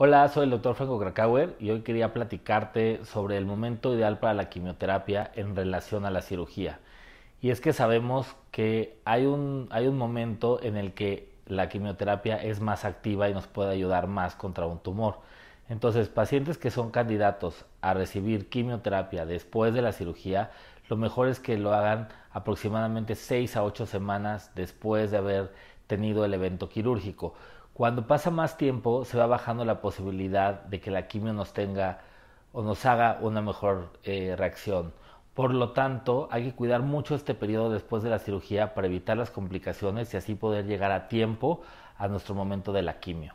Hola, soy el doctor Franco Krakauer y hoy quería platicarte sobre el momento ideal para la quimioterapia en relación a la cirugía. Y es que sabemos que hay un, hay un momento en el que la quimioterapia es más activa y nos puede ayudar más contra un tumor. Entonces, pacientes que son candidatos a recibir quimioterapia después de la cirugía, lo mejor es que lo hagan aproximadamente 6 a 8 semanas después de haber tenido el evento quirúrgico cuando pasa más tiempo, se va bajando la posibilidad de que la quimio nos tenga o nos haga una mejor eh, reacción. Por lo tanto, hay que cuidar mucho este periodo después de la cirugía para evitar las complicaciones y así poder llegar a tiempo a nuestro momento de la quimio.